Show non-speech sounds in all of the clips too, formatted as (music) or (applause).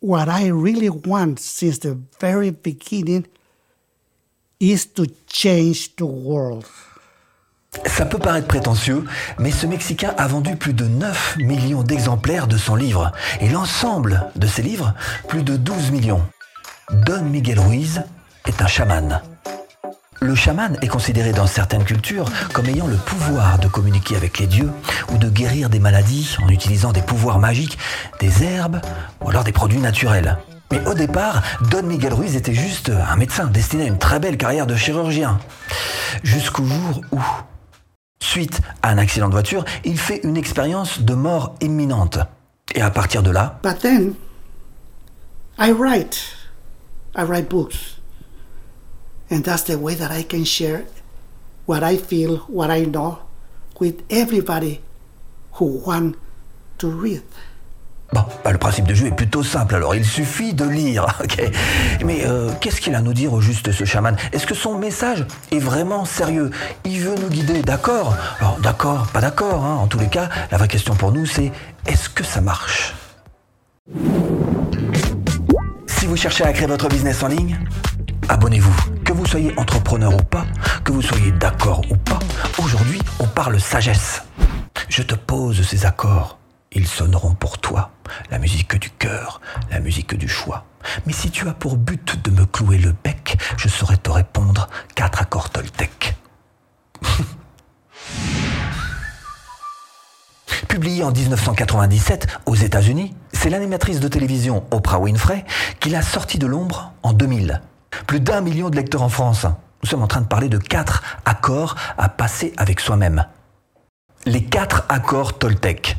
what I really want since the very beginning is to change the world. Ça peut paraître prétentieux, mais ce Mexicain a vendu plus de 9 millions d'exemplaires de son livre, et l'ensemble de ses livres, plus de 12 millions. Don Miguel Ruiz est un chaman. Le chaman est considéré dans certaines cultures comme ayant le pouvoir de communiquer avec les dieux ou de guérir des maladies en utilisant des pouvoirs magiques, des herbes ou alors des produits naturels. Mais au départ, Don Miguel Ruiz était juste un médecin destiné à une très belle carrière de chirurgien. Jusqu'au jour où, suite à un accident de voiture, il fait une expérience de mort imminente. Et à partir de là... But then, I write. I write books. And that's the way that I can share what I feel, what I know with everybody who want to read. Bon, bah, le principe de jeu est plutôt simple alors, il suffit de lire, (laughs) ok Mais euh, qu'est-ce qu'il a à nous dire au juste ce chaman? Est-ce que son message est vraiment sérieux? Il veut nous guider, d'accord? Alors d'accord, pas d'accord, hein. en tous les cas, la vraie question pour nous c'est est-ce que ça marche? Si vous cherchez à créer votre business en ligne, abonnez-vous. Vous soyez entrepreneur ou pas, que vous soyez d'accord ou pas, aujourd'hui on parle sagesse. Je te pose ces accords ils sonneront pour toi la musique du cœur, la musique du choix. Mais si tu as pour but de me clouer le bec, je saurais te répondre quatre accords Toltec. (laughs) Publié en 1997 aux États-Unis, c'est l'animatrice de télévision Oprah Winfrey qui l'a sorti de l'ombre en 2000. Plus d'un million de lecteurs en France. Nous sommes en train de parler de quatre accords à passer avec soi-même. Les quatre accords Toltec.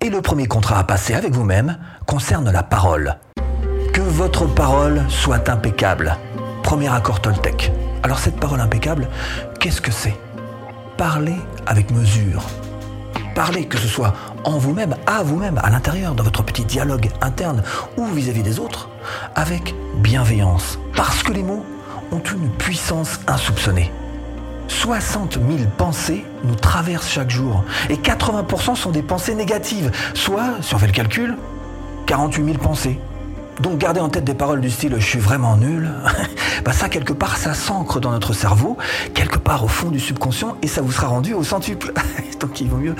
Et le premier contrat à passer avec vous-même concerne la parole. Que votre parole soit impeccable. Premier accord Toltec. Alors cette parole impeccable, qu'est-ce que c'est? Parlez avec mesure. Parlez que ce soit en vous-même, à vous-même, à l'intérieur, dans votre petit dialogue interne ou vis-à-vis des autres, avec bienveillance. Parce que les mots ont une puissance insoupçonnée. 60 000 pensées nous traversent chaque jour. Et 80% sont des pensées négatives. Soit, si on fait le calcul, 48 000 pensées. Donc garder en tête des paroles du style je suis vraiment nul, (laughs) bah ça quelque part ça s'ancre dans notre cerveau, quelque part au fond du subconscient et ça vous sera rendu au centuple. (laughs) Donc il vaut mieux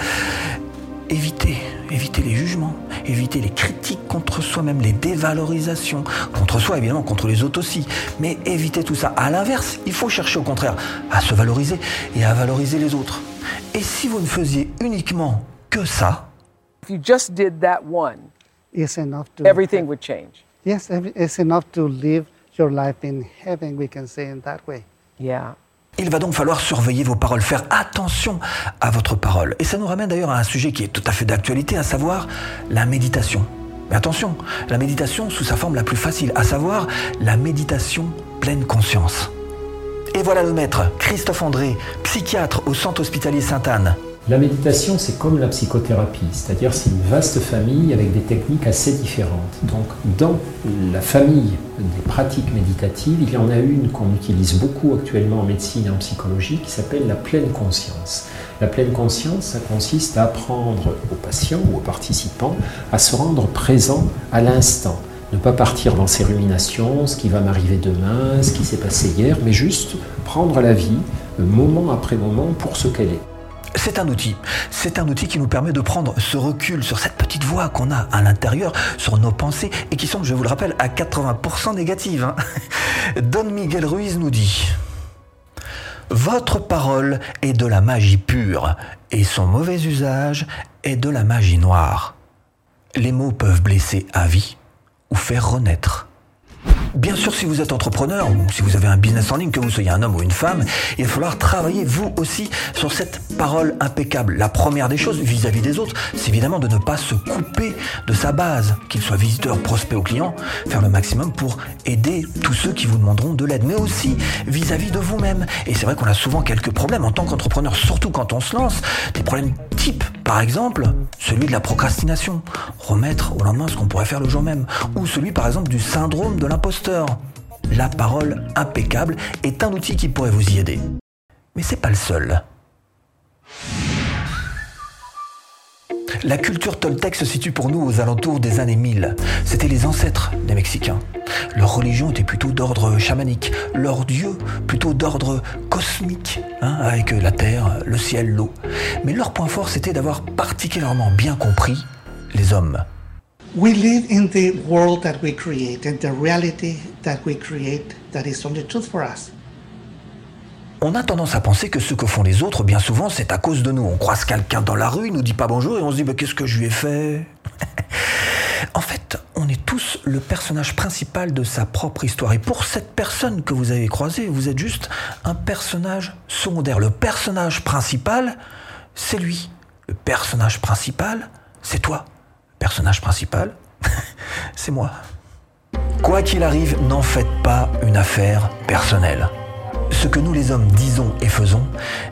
éviter, éviter les jugements, éviter les critiques contre soi-même, les dévalorisations, contre soi évidemment, contre les autres aussi, mais éviter tout ça. À l'inverse, il faut chercher au contraire à se valoriser et à valoriser les autres. Et si vous ne faisiez uniquement que ça, If you just did that one, It's enough to everything would change. Yes, it's enough to live your life in heaven, we can say in that way. Yeah. Il va donc falloir surveiller vos paroles, faire attention à votre parole. Et ça nous ramène d'ailleurs à un sujet qui est tout à fait d'actualité, à savoir la méditation. Mais attention, la méditation sous sa forme la plus facile, à savoir la méditation pleine conscience. Et voilà le maître, Christophe André, psychiatre au centre hospitalier Sainte-Anne. La méditation, c'est comme la psychothérapie, c'est-à-dire c'est une vaste famille avec des techniques assez différentes. Donc dans la famille des pratiques méditatives, il y en a une qu'on utilise beaucoup actuellement en médecine et en psychologie qui s'appelle la pleine conscience. La pleine conscience, ça consiste à apprendre aux patients ou aux participants à se rendre présent à l'instant. Ne pas partir dans ses ruminations, ce qui va m'arriver demain, ce qui s'est passé hier, mais juste prendre la vie moment après moment pour ce qu'elle est. C'est un outil. C'est un outil qui nous permet de prendre ce recul sur cette petite voix qu'on a à l'intérieur, sur nos pensées, et qui sont, je vous le rappelle, à 80% négatives. hein. (laughs) Don Miguel Ruiz nous dit Votre parole est de la magie pure, et son mauvais usage est de la magie noire. Les mots peuvent blesser à vie ou faire renaître. Bien sûr, si vous êtes entrepreneur ou si vous avez un business en ligne, que vous soyez un homme ou une femme, il va falloir travailler vous aussi sur cette parole impeccable. La première des choses vis-à-vis des autres, c'est évidemment de ne pas se couper de sa base, qu'il soit visiteur, prospect ou client, faire le maximum pour aider tous ceux qui vous demanderont de l'aide, mais aussi vis-à-vis de vous-même. Et c'est vrai qu'on a souvent quelques problèmes en tant qu'entrepreneur, surtout quand on se lance, des problèmes par exemple, celui de la procrastination, remettre au lendemain ce qu'on pourrait faire le jour même, ou celui par exemple du syndrome de l'imposteur. La parole impeccable est un outil qui pourrait vous y aider. Mais c'est pas le seul. La culture toltèque se situe pour nous aux alentours des années 1000. C'était les ancêtres des Mexicains. Leur religion était plutôt d'ordre chamanique, leur dieu plutôt d'ordre cosmique, hein, avec la terre, le ciel, l'eau. Mais leur point fort, c'était d'avoir particulièrement bien compris les hommes. We live in the world that we create and the reality that we create that is only truth for us. On a tendance à penser que ce que font les autres, bien souvent, c'est à cause de nous. On croise quelqu'un dans la rue, il nous dit pas bonjour et on se dit mais qu'est-ce que je lui ai fait? (laughs) En fait, on est tous le personnage principal de sa propre histoire. Et pour cette personne que vous avez croisée, vous êtes juste un personnage secondaire. Le personnage principal, c'est lui. Le personnage principal, c'est toi. Le personnage principal, (laughs) c'est moi. Quoi qu'il arrive, n'en faites pas une affaire personnelle. Ce que nous les hommes disons et faisons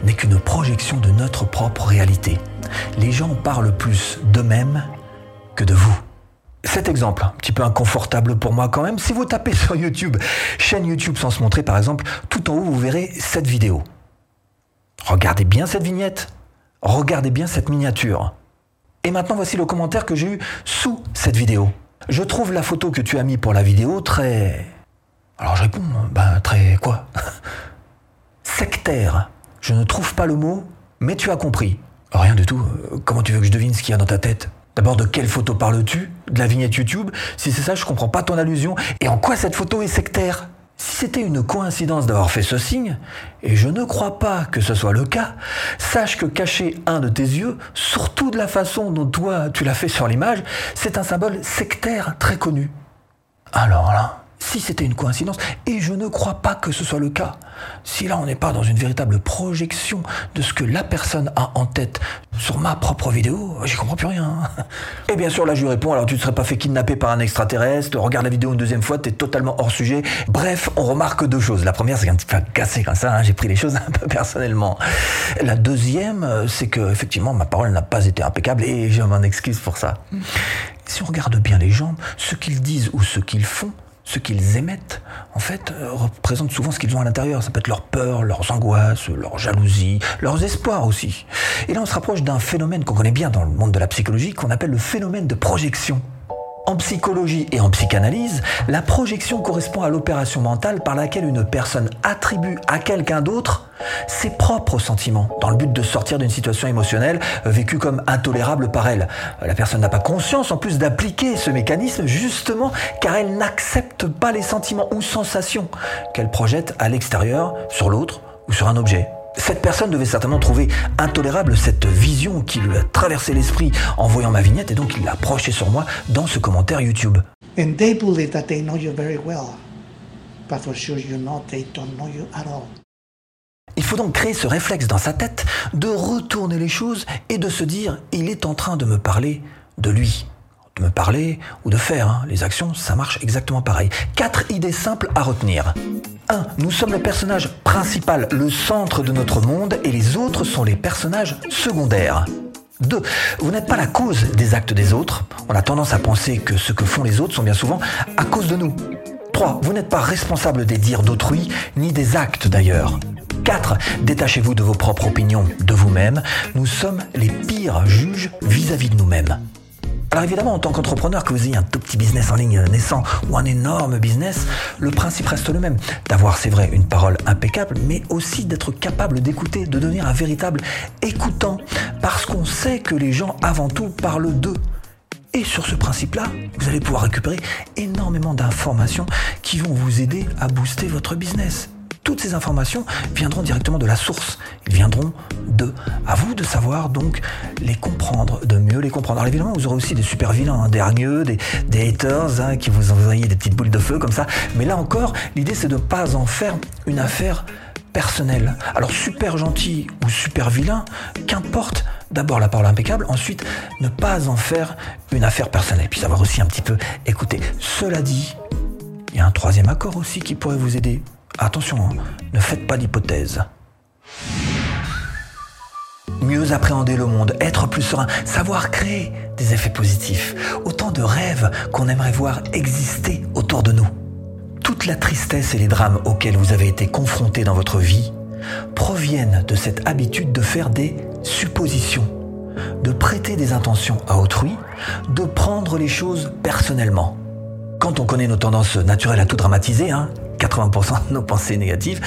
n'est qu'une projection de notre propre réalité. Les gens parlent plus d'eux-mêmes que de vous. Cet exemple, un petit peu inconfortable pour moi quand même, si vous tapez sur YouTube, chaîne YouTube sans se montrer par exemple, tout en haut vous verrez cette vidéo. Regardez bien cette vignette, regardez bien cette miniature. Et maintenant voici le commentaire que j'ai eu sous cette vidéo. Je trouve la photo que tu as mis pour la vidéo très... Alors je réponds, ben très quoi? (laughs) Sectaire. Je ne trouve pas le mot, mais tu as compris. Rien du tout. Comment tu veux que je devine ce qu'il y a dans ta tête? D'abord, de quelle photo parles-tu? De la vignette YouTube Si c'est ça, je comprends pas ton allusion. Et en quoi cette photo est sectaire? Si c'était une coïncidence d'avoir fait ce signe, et je ne crois pas que ce soit le cas, sache que cacher un de tes yeux, surtout de la façon dont toi tu l'as fait sur l'image, c'est un symbole sectaire très connu. Alors là, si c'était une coïncidence, et je ne crois pas que ce soit le cas, si là on n'est pas dans une véritable projection de ce que la personne a en tête sur ma propre vidéo, j'y comprends plus rien. (laughs) Et bien sûr là je lui réponds, alors tu ne serais pas fait kidnapper par un extraterrestre, regarde la vidéo une deuxième fois, t'es totalement hors sujet. Bref, on remarque deux choses. La première c'est qu'un petit peu cassé comme ça, hein, j'ai pris les choses un peu personnellement. La deuxième, c'est que effectivement ma parole n'a pas été impeccable et je m'en excuse pour ça. Si on regarde bien les gens, ce qu'ils disent ou ce qu'ils font, ce qu'ils émettent, en fait, euh, représentent souvent ce qu'ils ont à l'intérieur. Ça peut être leur peur, leurs angoisses, leur jalousie, leurs espoirs aussi. Et là, on se rapproche d'un phénomène qu'on connaît bien dans le monde de la psychologie, qu'on appelle le phénomène de projection. En psychologie et en psychanalyse, la projection correspond à l'opération mentale par laquelle une personne attribue à quelqu'un d'autre ses propres sentiments, dans le but de sortir d'une situation émotionnelle vécue comme intolérable par elle. La personne n'a pas conscience en plus d'appliquer ce mécanisme justement car elle n'accepte pas les sentiments ou sensations qu'elle projette à l'extérieur, sur l'autre ou sur un objet. Cette personne devait certainement trouver intolérable cette vision qui lui a traversé l'esprit en voyant ma vignette et donc il l'a projetée sur moi dans ce commentaire YouTube. And they believe that they know you very well. But for sure, you know they don't know you at all. Il faut donc créer ce réflexe dans sa tête de retourner les choses et de se dire il est en train de me parler de lui. De me parler ou de faire. hein. Les actions, ça marche exactement pareil. Quatre idées simples à retenir. 1. Nous sommes le personnage principal, le centre de notre monde et les autres sont les personnages secondaires. 2. Vous n'êtes pas la cause des actes des autres. On a tendance à penser que ce que font les autres sont bien souvent à cause de nous. 3. Vous n'êtes pas responsable des dires d'autrui, ni des actes d'ailleurs. 4. Détachez-vous de vos propres opinions, de vous-même. Nous sommes les pires juges vis-à-vis de nous-mêmes. Alors évidemment, en tant qu'entrepreneur, que vous ayez un tout petit business en ligne naissant ou un énorme business, le principe reste le même. D'avoir, c'est vrai, une parole impeccable, mais aussi d'être capable d'écouter, de devenir un véritable écoutant, parce qu'on sait que les gens, avant tout, parlent d'eux. Et sur ce principe-là, vous allez pouvoir récupérer énormément d'informations qui vont vous aider à booster votre business. Toutes ces informations viendront directement de la source. Ils viendront de. À vous de savoir donc les comprendre, de mieux les comprendre. Alors évidemment, vous aurez aussi des super vilains, hein, des hargneux, des, haters hein, qui vous envoient des petites boules de feu comme ça. Mais là encore, l'idée c'est de ne pas en faire une affaire personnelle. Alors super gentil ou super vilain, qu'importe. D'abord la parole impeccable, ensuite ne pas en faire une affaire personnelle. Puis savoir aussi un petit peu écouter. Cela dit, il y a un troisième accord aussi qui pourrait vous aider. Attention, hein, ne faites pas d'hypothèses. Mieux appréhender le monde, être plus serein, savoir créer des effets positifs. Autant de rêves qu'on aimerait voir exister autour de nous. Toute la tristesse et les drames auxquels vous avez été confrontés dans votre vie proviennent de cette habitude de faire des suppositions. de prêter des intentions à autrui, de prendre les choses personnellement. Quand on connaît nos tendances naturelles à tout dramatiser, hein, 80% de nos pensées négatives,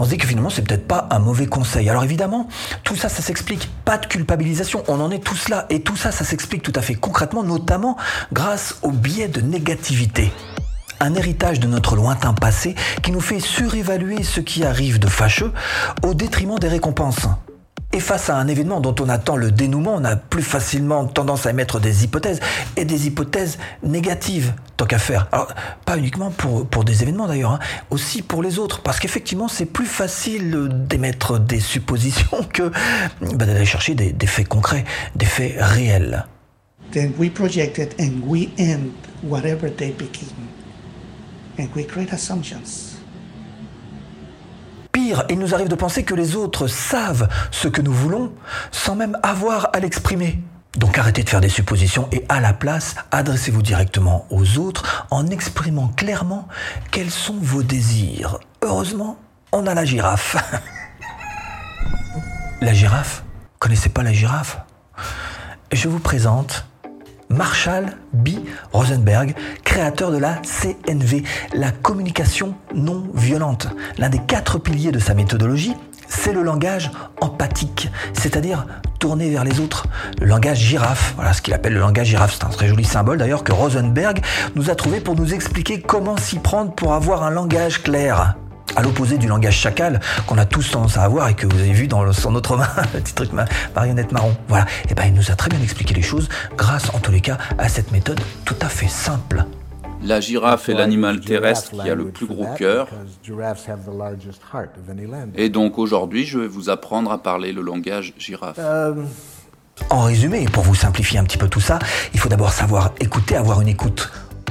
on se dit que finalement c'est peut-être pas un mauvais conseil. Alors évidemment, tout ça, ça s'explique. Pas de culpabilisation, on en est tous là. Et tout ça, ça s'explique tout à fait concrètement, notamment grâce au biais de négativité. Un héritage de notre lointain passé qui nous fait surévaluer ce qui arrive de fâcheux au détriment des récompenses. Et face à un événement dont on attend le dénouement, on a plus facilement tendance à émettre des hypothèses, et des hypothèses négatives, tant qu'à faire. Alors, pas uniquement pour, pour des événements d'ailleurs, hein, aussi pour les autres, parce qu'effectivement, c'est plus facile d'émettre des suppositions que bah, d'aller chercher des, faits concrets, des faits réels. Then we project it and we end whatever they begin. And we create assumptions. Pire, il nous arrive de penser que les autres savent ce que nous voulons sans même avoir à l'exprimer. Donc arrêtez de faire des suppositions et à la place, adressez-vous directement aux autres en exprimant clairement quels sont vos désirs. Heureusement, on a la girafe. (laughs) la girafe? Connaissez pas la girafe? Je vous présente Marshall B. Rosenberg, créateur de la CNV, la communication non violente. L'un des quatre piliers de sa méthodologie, c'est le langage empathique, c'est-à-dire tourné vers les autres. Le langage girafe, voilà ce qu'il appelle le langage girafe, c'est un très joli symbole d'ailleurs que Rosenberg nous a trouvé pour nous expliquer comment s'y prendre pour avoir un langage clair à l'opposé du langage chacal qu'on a tous tendance à avoir et que vous avez vu dans sur notre main, (laughs) le petit truc ma, marionnette marron. Voilà. Et ben il nous a très bien expliqué les choses grâce en tous les cas à cette méthode tout à fait simple. La girafe est l'animal terrestre qui a le plus gros cœur. Et donc aujourd'hui, je vais vous apprendre à parler le langage girafe. En résumé, pour vous simplifier un petit peu tout ça, il faut d'abord savoir écouter, avoir une écoute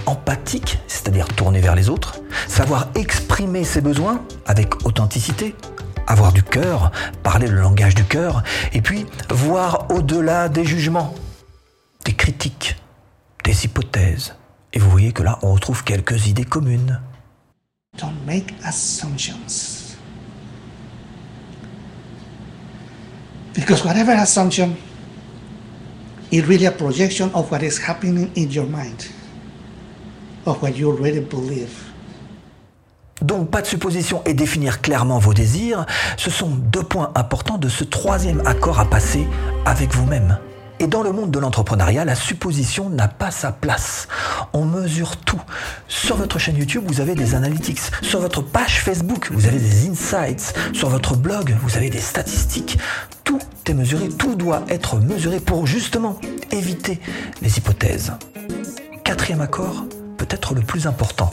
empathique, c'est-à-dire tourner vers les autres, savoir exprimer ses besoins avec authenticité, avoir du cœur, parler le langage du cœur, et puis voir au-delà des jugements, des critiques, des hypothèses. Et vous voyez que là, on retrouve quelques idées communes. Don't make assumptions. Because whatever assumption is really a projection of what is happening in your mind, Donc pas de supposition et définir clairement vos désirs, ce sont deux points importants de ce troisième accord à passer avec vous-même. Et dans le monde de l'entrepreneuriat, la supposition n'a pas sa place. On mesure tout. Sur votre chaîne YouTube, vous avez des analytics. Sur votre page Facebook, vous avez des insights. Sur votre blog, vous avez des statistiques. Tout est mesuré, tout doit être mesuré pour justement éviter les hypothèses. Quatrième accord, peut-être le plus important.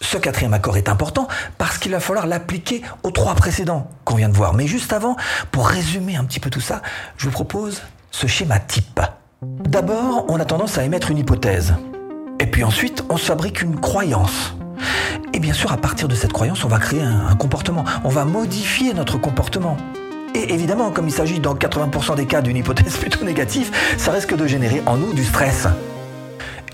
Ce quatrième accord est important parce qu'il va falloir l'appliquer aux trois précédents qu'on vient de voir. Mais juste avant, pour résumer un petit peu tout ça, je vous propose ce schéma type. D'abord, on a tendance à émettre une hypothèse. Et puis ensuite, on se fabrique une croyance. Et bien sûr, à partir de cette croyance, on va créer un, comportement. On va modifier notre comportement. Et évidemment, comme il s'agit dans 80% des cas d'une hypothèse (laughs) plutôt négative, ça risque de générer en nous du stress.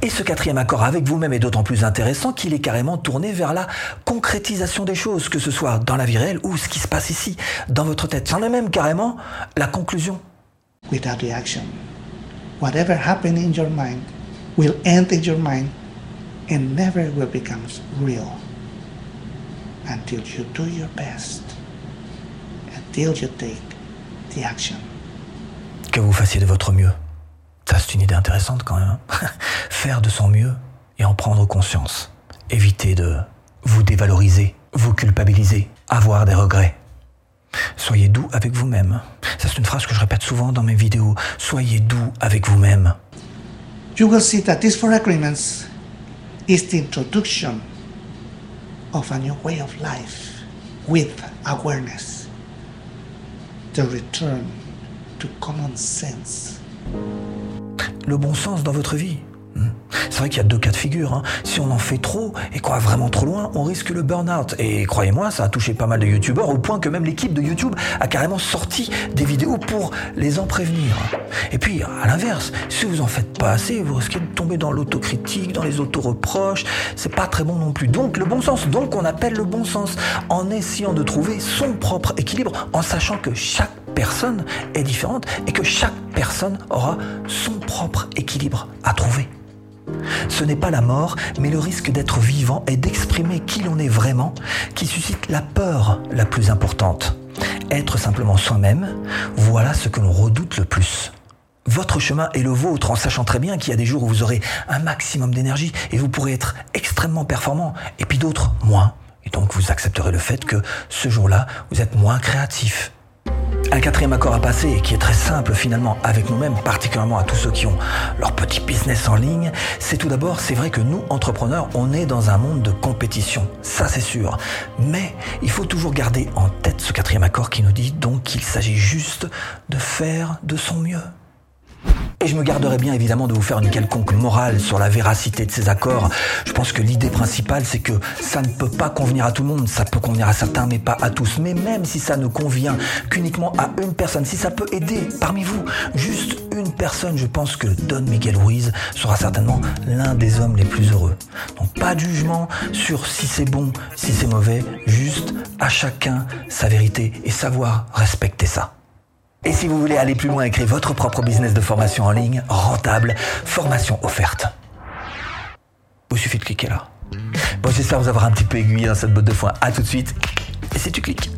Et ce quatrième accord avec vous-même est d'autant plus intéressant qu'il est carrément tourné vers la concrétisation des choses, que ce soit dans la vie réelle ou ce qui se passe ici, dans votre tête. C'en est même carrément la conclusion. without action. Whatever happened in your mind will end in your mind and never will become real until you do your best, until you take the action. Que vous fassiez de votre mieux. Ça, c'est une idée intéressante quand même. hein. (laughs) Faire de son mieux et en prendre conscience. Évitez de vous dévaloriser, vous culpabiliser, avoir des regrets. Soyez doux avec vous-même. Ça, c'est une phrase que je répète souvent dans mes vidéos. Soyez doux avec vous-même. You will see that these four agreements is the introduction of a new way of life with awareness, the return to common sense. le bon sens dans votre vie. Hmm. C'est vrai qu'il y a deux cas de figure. hein. Si on en fait trop et qu'on va vraiment trop loin, on risque le burn-out. Et croyez-moi, ça a touché pas mal de youtubeurs au point que même l'équipe de YouTube a carrément sorti des vidéos pour les en prévenir. Et puis, à l'inverse, si vous en faites pas assez, vous risquez de tomber dans l'autocritique, dans les auto-reproches. C'est pas très bon non plus. Donc, le bon sens. Donc, on appelle le bon sens en essayant de trouver son propre équilibre, en sachant que chaque personne est différente et que chaque personne aura son propre équilibre à trouver. Ce n'est pas la mort, mais le risque d'être vivant et d'exprimer qui l'on est vraiment qui suscite la peur la plus importante. Être simplement soi-même, voilà ce que l'on redoute le plus. Votre chemin est le vôtre en sachant très bien qu'il y a des jours où vous aurez un maximum d'énergie et vous pourrez être extrêmement performant et puis d'autres moins. Et donc vous accepterez le fait que ce jour-là, vous êtes moins créatif, un quatrième accord à passer et qui est très simple finalement avec nous-mêmes, particulièrement à tous ceux qui ont leur petit business en ligne, c'est tout d'abord, c'est vrai que nous, entrepreneurs, on est dans un monde de compétition, ça c'est sûr. Mais il faut toujours garder en tête ce quatrième accord qui nous dit donc qu'il s'agit juste de faire de son mieux. Et je me garderai bien évidemment de vous faire une quelconque morale sur la véracité de ces accords. Je pense que l'idée principale, c'est que ça ne peut pas convenir à tout le monde. Ça peut convenir à certains, mais pas à tous. Mais même si ça ne convient qu'uniquement à une personne, si ça peut aider parmi vous, juste une personne, je pense que Don Miguel Ruiz sera certainement l'un des hommes les plus heureux. Donc pas de jugement sur si c'est bon, si c'est mauvais, juste à chacun sa vérité et savoir respecter ça. Et si vous voulez aller plus loin et créer votre propre business de formation en ligne, rentable, formation offerte. Il suffit de cliquer là. Bon, j'espère vous avoir un petit peu aiguillé dans cette botte de foin. À tout de suite. Et si tu cliques.